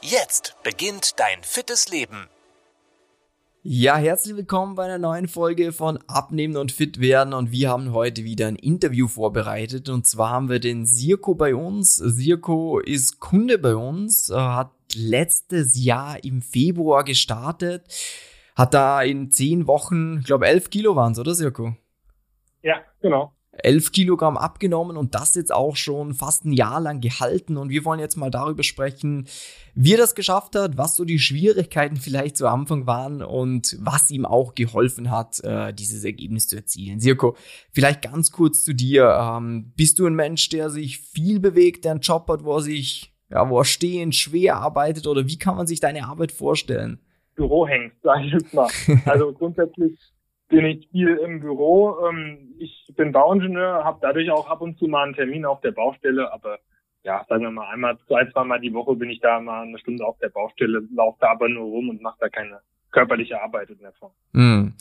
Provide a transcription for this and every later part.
Jetzt beginnt dein fittes Leben. Ja, herzlich willkommen bei einer neuen Folge von Abnehmen und Fit werden und wir haben heute wieder ein Interview vorbereitet und zwar haben wir den Sirko bei uns. Sirko ist Kunde bei uns, hat letztes Jahr im Februar gestartet hat da in zehn Wochen, ich glaube elf Kilo waren es, oder Sirko? Ja, genau. 11 Kilogramm abgenommen und das jetzt auch schon fast ein Jahr lang gehalten. Und wir wollen jetzt mal darüber sprechen, wie er das geschafft hat, was so die Schwierigkeiten vielleicht zu Anfang waren und was ihm auch geholfen hat, äh, dieses Ergebnis zu erzielen. Sirko, vielleicht ganz kurz zu dir. Ähm, bist du ein Mensch, der sich viel bewegt, der einen Job hat, wo er sich, ja, wo er stehend schwer arbeitet oder wie kann man sich deine Arbeit vorstellen? Büro hängst, sage ich jetzt mal. Also grundsätzlich bin ich viel im Büro. Ähm, ich bin Bauingenieur, habe dadurch auch ab und zu mal einen Termin auf der Baustelle, aber ja, sagen wir mal einmal, zwei, zweimal die Woche bin ich da mal eine Stunde auf der Baustelle, laufe da aber nur rum und mache da keine körperliche Arbeit in der Form. Mm.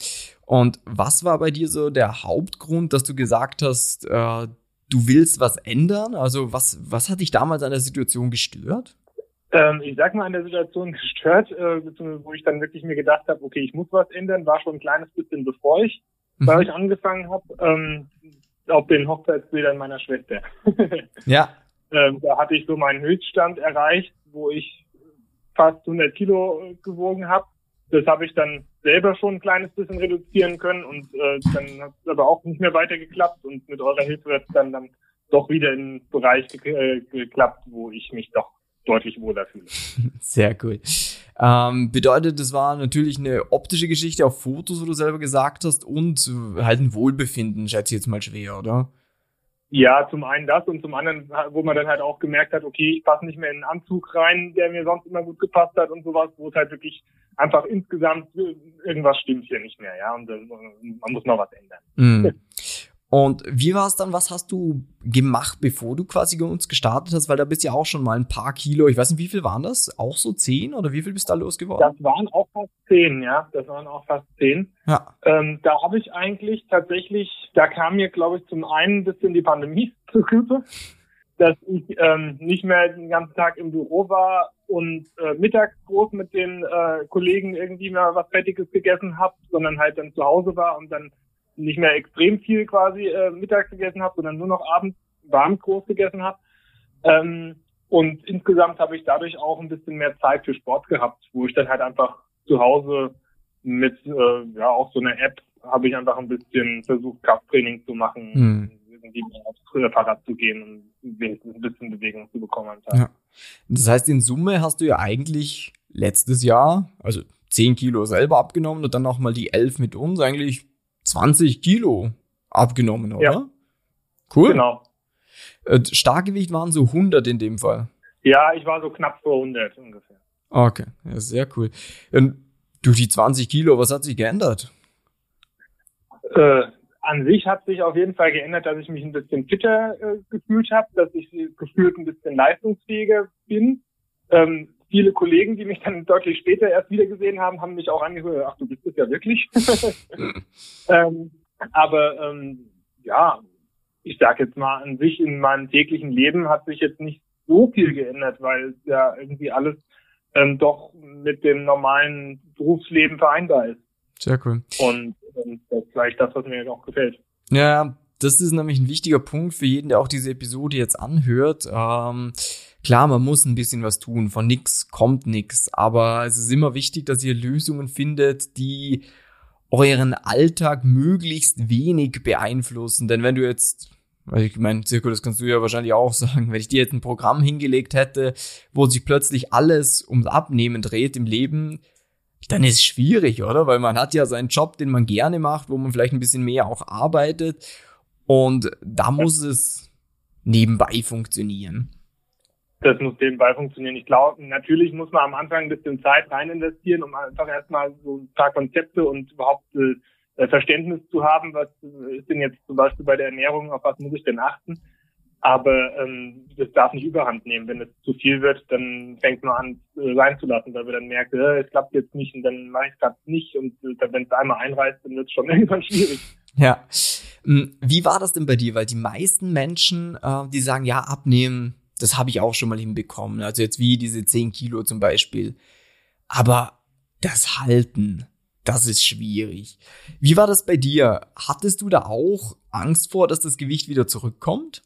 Und was war bei dir so der Hauptgrund, dass du gesagt hast, äh, du willst was ändern? Also was, was hat dich damals an der Situation gestört? Ähm, ich sag mal, an der Situation gestört, äh, wo ich dann wirklich mir gedacht habe, okay, ich muss was ändern, war schon ein kleines bisschen bevor ich mhm. bei euch angefangen habe, ähm, auf den Hochzeitsbildern meiner Schwester. ja. Ähm, da hatte ich so meinen Höchststand erreicht, wo ich fast 100 Kilo gewogen habe. Das habe ich dann selber schon ein kleines bisschen reduzieren können und äh, dann hat es aber auch nicht mehr weiter geklappt und mit eurer Hilfe wird es dann, dann doch wieder in den Bereich ge äh, geklappt, wo ich mich doch deutlich wohler fühle. Sehr cool. Ähm, bedeutet, das war natürlich eine optische Geschichte auf Fotos, wo du selber gesagt hast, und halt ein Wohlbefinden, schätze ich jetzt mal schwer, oder? Ja, zum einen das und zum anderen, wo man dann halt auch gemerkt hat, okay, ich passe nicht mehr in einen Anzug rein, der mir sonst immer gut gepasst hat und sowas, wo es halt wirklich einfach insgesamt irgendwas stimmt hier nicht mehr, ja, und man muss noch was ändern. Mm. Und wie war es dann, was hast du gemacht, bevor du quasi bei uns gestartet hast? Weil da bist ja auch schon mal ein paar Kilo, ich weiß nicht, wie viel waren das? Auch so zehn oder wie viel bist du da losgeworden? Das waren auch fast zehn, ja, das waren auch fast zehn. Ja. Ähm, da habe ich eigentlich tatsächlich, da kam mir, glaube ich, zum einen ein bisschen die Pandemie zu Hilfe, dass ich ähm, nicht mehr den ganzen Tag im Büro war und äh, mittags groß mit den äh, Kollegen irgendwie mal was Fettiges gegessen habe, sondern halt dann zu Hause war und dann nicht mehr extrem viel quasi äh, mittags gegessen habe, sondern nur noch abends warm groß gegessen habe. Ähm, und insgesamt habe ich dadurch auch ein bisschen mehr Zeit für Sport gehabt, wo ich dann halt einfach zu Hause mit äh, ja auch so einer App habe ich einfach ein bisschen versucht, Krafttraining zu machen, hm. irgendwie aufs Fahrrad zu gehen und wenigstens ein bisschen Bewegung zu bekommen. Ja. Das heißt, in Summe hast du ja eigentlich letztes Jahr, also 10 Kilo selber abgenommen und dann nochmal die 11 mit uns, eigentlich 20 Kilo abgenommen, oder? Ja. Cool. Genau. Äh, Starkgewicht waren so 100 in dem Fall. Ja, ich war so knapp vor 100 ungefähr. Okay, ja, sehr cool. Und durch die 20 Kilo, was hat sich geändert? Äh, an sich hat sich auf jeden Fall geändert, dass ich mich ein bisschen fitter äh, gefühlt habe, dass ich gefühlt ein bisschen leistungsfähiger bin. Ähm, viele Kollegen, die mich dann deutlich später erst wiedergesehen haben, haben mich auch angehört, ach, du bist es ja wirklich. ähm, aber ähm, ja, ich sag jetzt mal, an sich in meinem täglichen Leben hat sich jetzt nicht so viel geändert, weil ja irgendwie alles ähm, doch mit dem normalen Berufsleben vereinbar ist. Sehr cool. Und, und das ist vielleicht das, was mir auch gefällt. Ja, das ist nämlich ein wichtiger Punkt für jeden, der auch diese Episode jetzt anhört. Ähm, Klar, man muss ein bisschen was tun. Von nix kommt nix. Aber es ist immer wichtig, dass ihr Lösungen findet, die euren Alltag möglichst wenig beeinflussen. Denn wenn du jetzt, ich meine, Zirko, das kannst du ja wahrscheinlich auch sagen, wenn ich dir jetzt ein Programm hingelegt hätte, wo sich plötzlich alles ums Abnehmen dreht im Leben, dann ist es schwierig, oder? Weil man hat ja seinen Job, den man gerne macht, wo man vielleicht ein bisschen mehr auch arbeitet. Und da muss es nebenbei funktionieren. Das muss nebenbei funktionieren. Ich glaube, natürlich muss man am Anfang ein bisschen Zeit rein investieren, um einfach erstmal so ein paar Konzepte und überhaupt äh, Verständnis zu haben, was ist denn jetzt zum Beispiel bei der Ernährung, auf was muss ich denn achten. Aber ähm, das darf nicht überhand nehmen. Wenn es zu viel wird, dann fängt man an, äh, sein weil wir dann merken, äh, es klappt jetzt nicht und dann mache ich es gerade nicht. Und äh, wenn es einmal einreißt, dann wird es schon irgendwann schwierig. Ja. Hm, wie war das denn bei dir? Weil die meisten Menschen, äh, die sagen, ja, abnehmen, das habe ich auch schon mal hinbekommen. Also jetzt wie diese 10 Kilo zum Beispiel. Aber das Halten, das ist schwierig. Wie war das bei dir? Hattest du da auch Angst vor, dass das Gewicht wieder zurückkommt?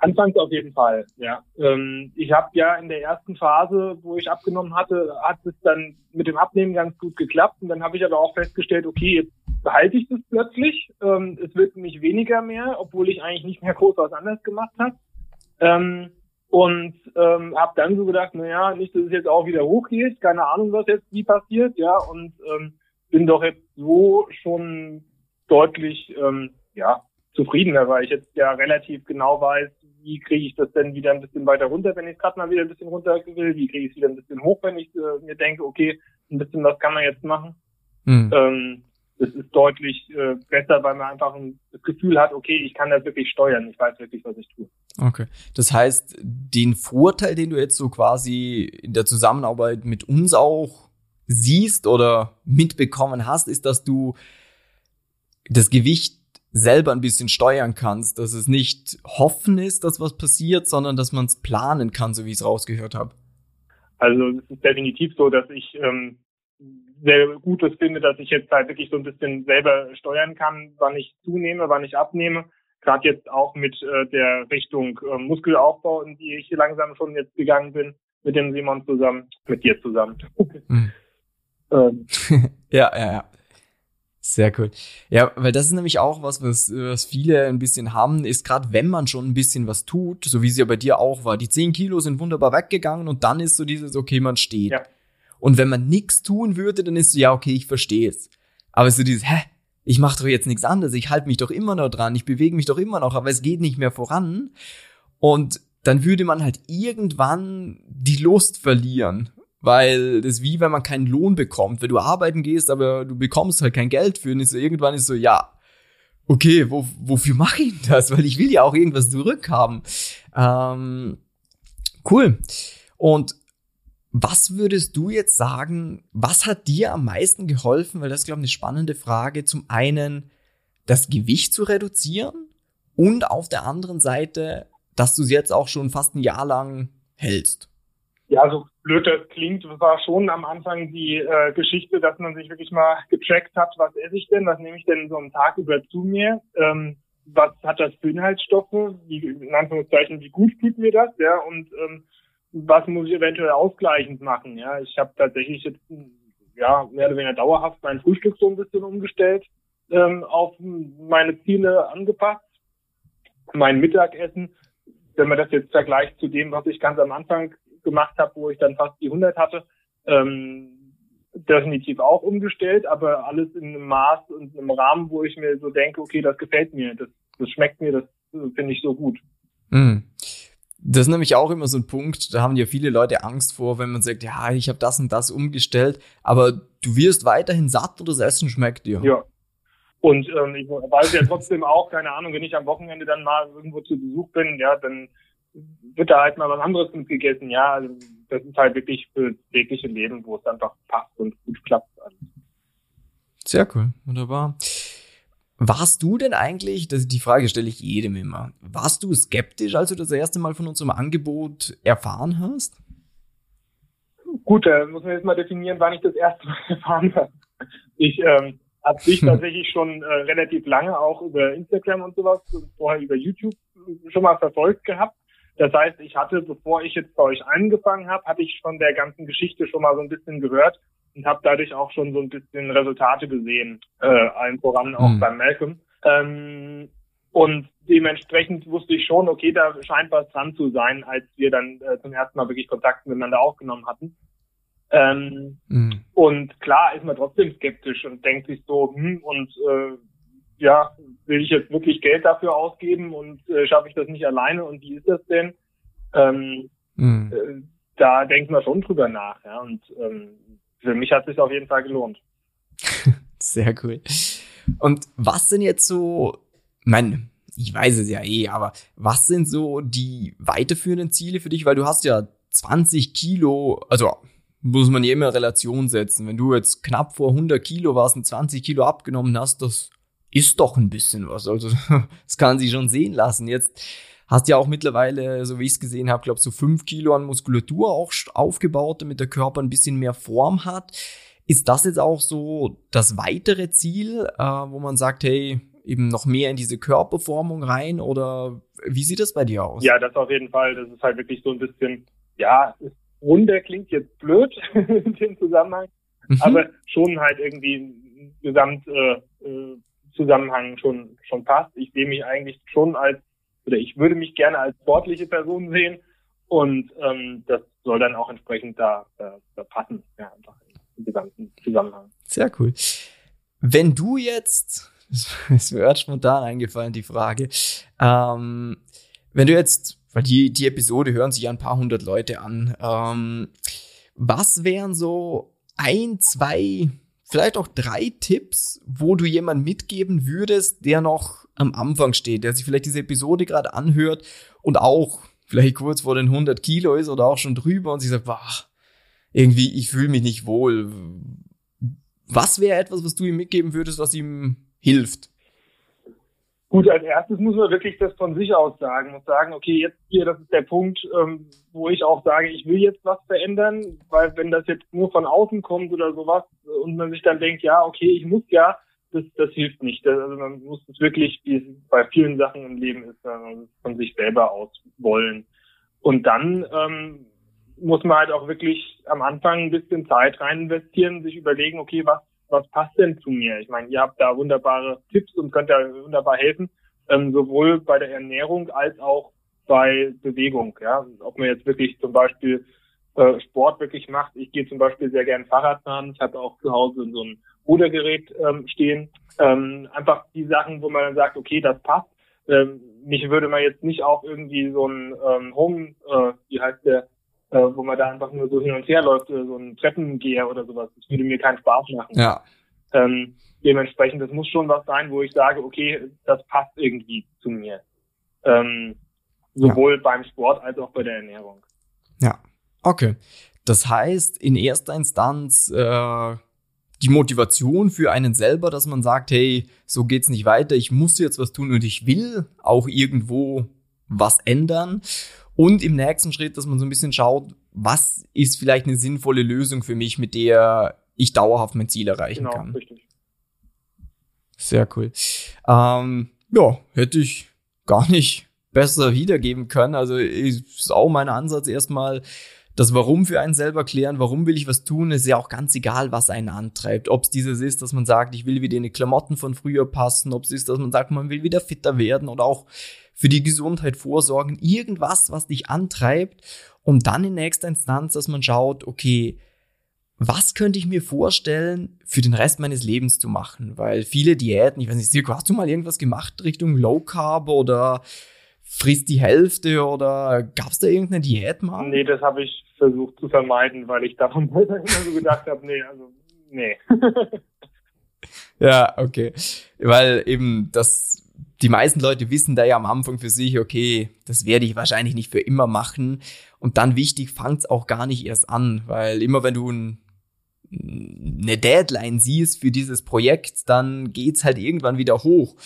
Anfangs auf jeden Fall, ja. Ähm, ich habe ja in der ersten Phase, wo ich abgenommen hatte, hat es dann mit dem Abnehmen ganz gut geklappt. Und dann habe ich aber auch festgestellt, okay, jetzt behalte ich das plötzlich. Ähm, es wird nicht weniger mehr, obwohl ich eigentlich nicht mehr groß was anderes gemacht habe. Ähm, und ähm, habe dann so gedacht, na ja, nicht, dass es jetzt auch wieder hochgeht, keine Ahnung, was jetzt wie passiert, ja. Und ähm, bin doch jetzt so schon deutlich, ähm, ja, zufriedener, weil ich jetzt ja relativ genau weiß, wie kriege ich das denn wieder ein bisschen weiter runter, wenn ich gerade mal wieder ein bisschen runter will, wie kriege ich es wieder ein bisschen hoch, wenn ich äh, mir denke, okay, ein bisschen was kann man jetzt machen. Mhm. Ähm, das ist deutlich äh, besser, weil man einfach ein, das Gefühl hat, okay, ich kann das wirklich steuern, ich weiß wirklich, was ich tue. Okay. Das heißt, den Vorteil, den du jetzt so quasi in der Zusammenarbeit mit uns auch siehst oder mitbekommen hast, ist, dass du das Gewicht selber ein bisschen steuern kannst, dass es nicht hoffen ist, dass was passiert, sondern dass man es planen kann, so wie ich es rausgehört habe. Also es ist definitiv so, dass ich ähm, sehr Gutes finde, dass ich jetzt halt wirklich so ein bisschen selber steuern kann, wann ich zunehme, wann ich abnehme. Gerade jetzt auch mit äh, der Richtung äh, Muskelaufbau, in die ich hier langsam schon jetzt gegangen bin, mit dem Simon zusammen, mit dir zusammen. Mhm. ähm. ja, ja, ja. Sehr cool. Ja, weil das ist nämlich auch was, was, was viele ein bisschen haben, ist gerade, wenn man schon ein bisschen was tut, so wie es ja bei dir auch war. Die 10 Kilo sind wunderbar weggegangen und dann ist so dieses, okay, man steht. Ja. Und wenn man nichts tun würde, dann ist so, ja, okay, ich verstehe es. Aber so dieses, hä, ich mache doch jetzt nichts anderes, ich halte mich doch immer noch dran, ich bewege mich doch immer noch, aber es geht nicht mehr voran. Und dann würde man halt irgendwann die Lust verlieren. Weil das ist wie wenn man keinen Lohn bekommt. Wenn du arbeiten gehst, aber du bekommst halt kein Geld für. Und ist so, irgendwann ist so, ja, okay, wo, wofür mache ich das? Weil ich will ja auch irgendwas zurückhaben. Ähm, cool. Und was würdest du jetzt sagen, was hat dir am meisten geholfen? Weil das ist, glaube ich, eine spannende Frage. Zum einen, das Gewicht zu reduzieren und auf der anderen Seite, dass du es jetzt auch schon fast ein Jahr lang hältst. Ja, so blöd das klingt, war schon am Anfang die äh, Geschichte, dass man sich wirklich mal getrackt hat, was esse ich denn, was nehme ich denn so einen Tag über zu mir, ähm, was hat das für Inhaltsstoffe, wie, in Anführungszeichen, wie gut tut mir das, ja, und ähm, was muss ich eventuell ausgleichend machen, ja. Ich habe tatsächlich jetzt ja mehr oder weniger dauerhaft mein Frühstück so ein bisschen umgestellt, ähm, auf meine Ziele angepasst, mein Mittagessen wenn man das jetzt vergleicht zu dem, was ich ganz am Anfang gemacht habe, wo ich dann fast die 100 hatte, ähm, definitiv auch umgestellt, aber alles in einem Maß und einem Rahmen, wo ich mir so denke, okay, das gefällt mir, das, das schmeckt mir, das finde ich so gut. Mm. Das ist nämlich auch immer so ein Punkt, da haben ja viele Leute Angst vor, wenn man sagt, ja, ich habe das und das umgestellt, aber du wirst weiterhin satt und das Essen schmeckt dir. Ja. Und ähm, ich weiß ja trotzdem auch, keine Ahnung, wenn ich am Wochenende dann mal irgendwo zu Besuch bin, ja, dann wird da halt mal was anderes mitgegessen. Ja, also das ist halt wirklich für das tägliche Leben, wo es einfach passt und gut klappt. Sehr cool, wunderbar. Warst du denn eigentlich, das, die Frage stelle ich jedem immer, warst du skeptisch, als du das erste Mal von unserem Angebot erfahren hast? Gut, da muss man jetzt mal definieren, wann ich das erste Mal erfahren habe. Ich ähm, habe dich tatsächlich schon äh, relativ lange auch über Instagram und sowas, vorher über YouTube schon mal verfolgt gehabt. Das heißt, ich hatte, bevor ich jetzt bei euch angefangen habe, hatte ich von der ganzen Geschichte schon mal so ein bisschen gehört und habe dadurch auch schon so ein bisschen Resultate gesehen, äh, allen voran auch mhm. beim Malcolm. Ähm, und dementsprechend wusste ich schon, okay, da scheint was dran zu sein, als wir dann äh, zum ersten Mal wirklich Kontakt miteinander aufgenommen hatten. Ähm, mhm. Und klar ist man trotzdem skeptisch und denkt sich so, hm, und äh, ja, will ich jetzt wirklich Geld dafür ausgeben und äh, schaffe ich das nicht alleine und wie ist das denn? Ähm, mhm. äh, da denkt man schon drüber nach. Ja? Und ähm, für mich hat es sich auf jeden Fall gelohnt. Sehr cool. Und was sind jetzt so, mein, ich weiß es ja eh, aber was sind so die weiterführenden Ziele für dich? Weil du hast ja 20 Kilo, also muss man ja immer Relation setzen. Wenn du jetzt knapp vor 100 Kilo warst und 20 Kilo abgenommen hast, das ist doch ein bisschen was. Also das kann sich schon sehen lassen. Jetzt hast du ja auch mittlerweile, so wie ich es gesehen habe, glaube so 5 Kilo an Muskulatur auch aufgebaut, damit der Körper ein bisschen mehr Form hat. Ist das jetzt auch so das weitere Ziel, äh, wo man sagt, hey, eben noch mehr in diese Körperformung rein oder wie sieht das bei dir aus? Ja, das auf jeden Fall. Das ist halt wirklich so ein bisschen, ja, runter klingt jetzt blöd in dem Zusammenhang, mhm. aber schon halt irgendwie Gesamt äh, äh, Zusammenhang schon schon passt. Ich sehe mich eigentlich schon als oder ich würde mich gerne als sportliche Person sehen und ähm, das soll dann auch entsprechend da, da, da passen, ja, einfach im gesamten Zusammenhang. Sehr cool. Wenn du jetzt, es mir erst spontan eingefallen, die Frage, ähm, wenn du jetzt, weil die, die Episode hören sich ein paar hundert Leute an, ähm, was wären so ein, zwei, vielleicht auch drei Tipps, wo du jemand mitgeben würdest, der noch am Anfang steht, der sich vielleicht diese Episode gerade anhört und auch vielleicht kurz vor den 100 Kilo ist oder auch schon drüber und sich sagt, wow, irgendwie, ich fühle mich nicht wohl. Was wäre etwas, was du ihm mitgeben würdest, was ihm hilft? Gut, als erstes muss man wirklich das von sich aus sagen und sagen, okay, jetzt hier, das ist der Punkt, ähm, wo ich auch sage, ich will jetzt was verändern, weil wenn das jetzt nur von außen kommt oder sowas und man sich dann denkt, ja, okay, ich muss ja, das, das hilft nicht. Also man muss es wirklich, wie es bei vielen Sachen im Leben ist, von sich selber aus wollen. Und dann ähm, muss man halt auch wirklich am Anfang ein bisschen Zeit rein investieren, sich überlegen, okay, was was passt denn zu mir? Ich meine, ihr habt da wunderbare Tipps und könnt da wunderbar helfen, ähm, sowohl bei der Ernährung als auch bei Bewegung. Ja, ob man jetzt wirklich zum Beispiel äh, Sport wirklich macht. Ich gehe zum Beispiel sehr gern Fahrrad fahren. Ich habe auch zu Hause so ein Rudergerät ähm, stehen. Ähm, einfach die Sachen, wo man dann sagt, okay, das passt. Ähm, mich würde man jetzt nicht auch irgendwie so ein ähm, Home, äh, wie heißt der, äh, wo man da einfach nur so hin und her läuft, so ein Treppengeher oder sowas. Das würde mir keinen Spaß machen. Ja. Ähm, dementsprechend, das muss schon was sein, wo ich sage, okay, das passt irgendwie zu mir. Ähm, sowohl ja. beim Sport als auch bei der Ernährung. Ja, okay. Das heißt, in erster Instanz äh, die Motivation für einen selber, dass man sagt, hey, so geht's nicht weiter, ich muss jetzt was tun und ich will auch irgendwo was ändern. Und im nächsten Schritt, dass man so ein bisschen schaut, was ist vielleicht eine sinnvolle Lösung für mich, mit der ich dauerhaft mein Ziel erreichen genau, kann. Richtig. Sehr cool. Ähm, ja, hätte ich gar nicht besser wiedergeben können. Also ist auch mein Ansatz erstmal, das Warum für einen selber klären, warum will ich was tun, ist ja auch ganz egal, was einen antreibt. Ob es dieses ist, dass man sagt, ich will wieder in die Klamotten von früher passen, ob es ist, dass man sagt, man will wieder fitter werden oder auch für die Gesundheit vorsorgen, irgendwas, was dich antreibt und dann in nächster Instanz, dass man schaut, okay, was könnte ich mir vorstellen, für den Rest meines Lebens zu machen? Weil viele Diäten, ich weiß nicht, Sirko, hast du mal irgendwas gemacht Richtung Low Carb oder frisst die Hälfte oder gab es da irgendeine Diät mal? Nee, das habe ich versucht zu vermeiden, weil ich davon immer so gedacht habe, nee, also nee. ja, okay. Weil eben das die meisten Leute wissen da ja am Anfang für sich, okay, das werde ich wahrscheinlich nicht für immer machen. Und dann wichtig, fangt's auch gar nicht erst an, weil immer wenn du ein, eine Deadline siehst für dieses Projekt, dann geht's halt irgendwann wieder hoch.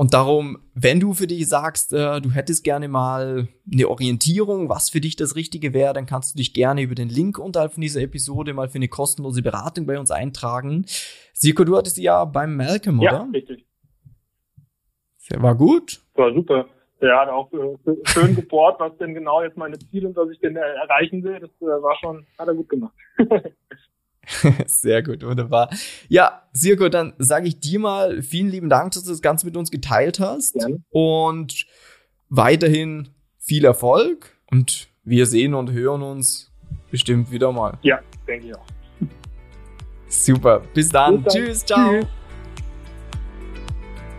Und darum, wenn du für dich sagst, äh, du hättest gerne mal eine Orientierung, was für dich das Richtige wäre, dann kannst du dich gerne über den Link unterhalb von dieser Episode mal für eine kostenlose Beratung bei uns eintragen. Siko, du hattest ja beim Malcolm, oder? Ja, richtig. Der war gut. War super. Der hat auch äh, schön gebohrt, was denn genau jetzt meine Ziele und was ich denn erreichen will. Das äh, war schon, hat er gut gemacht. Sehr gut, wunderbar. Ja, Sirko, dann sage ich dir mal vielen lieben Dank, dass du das Ganze mit uns geteilt hast. Gerne. Und weiterhin viel Erfolg. Und wir sehen und hören uns bestimmt wieder mal. Ja, denke ich auch. Super. Bis dann. Bis dann. Tschüss. Ciao. Tschüss.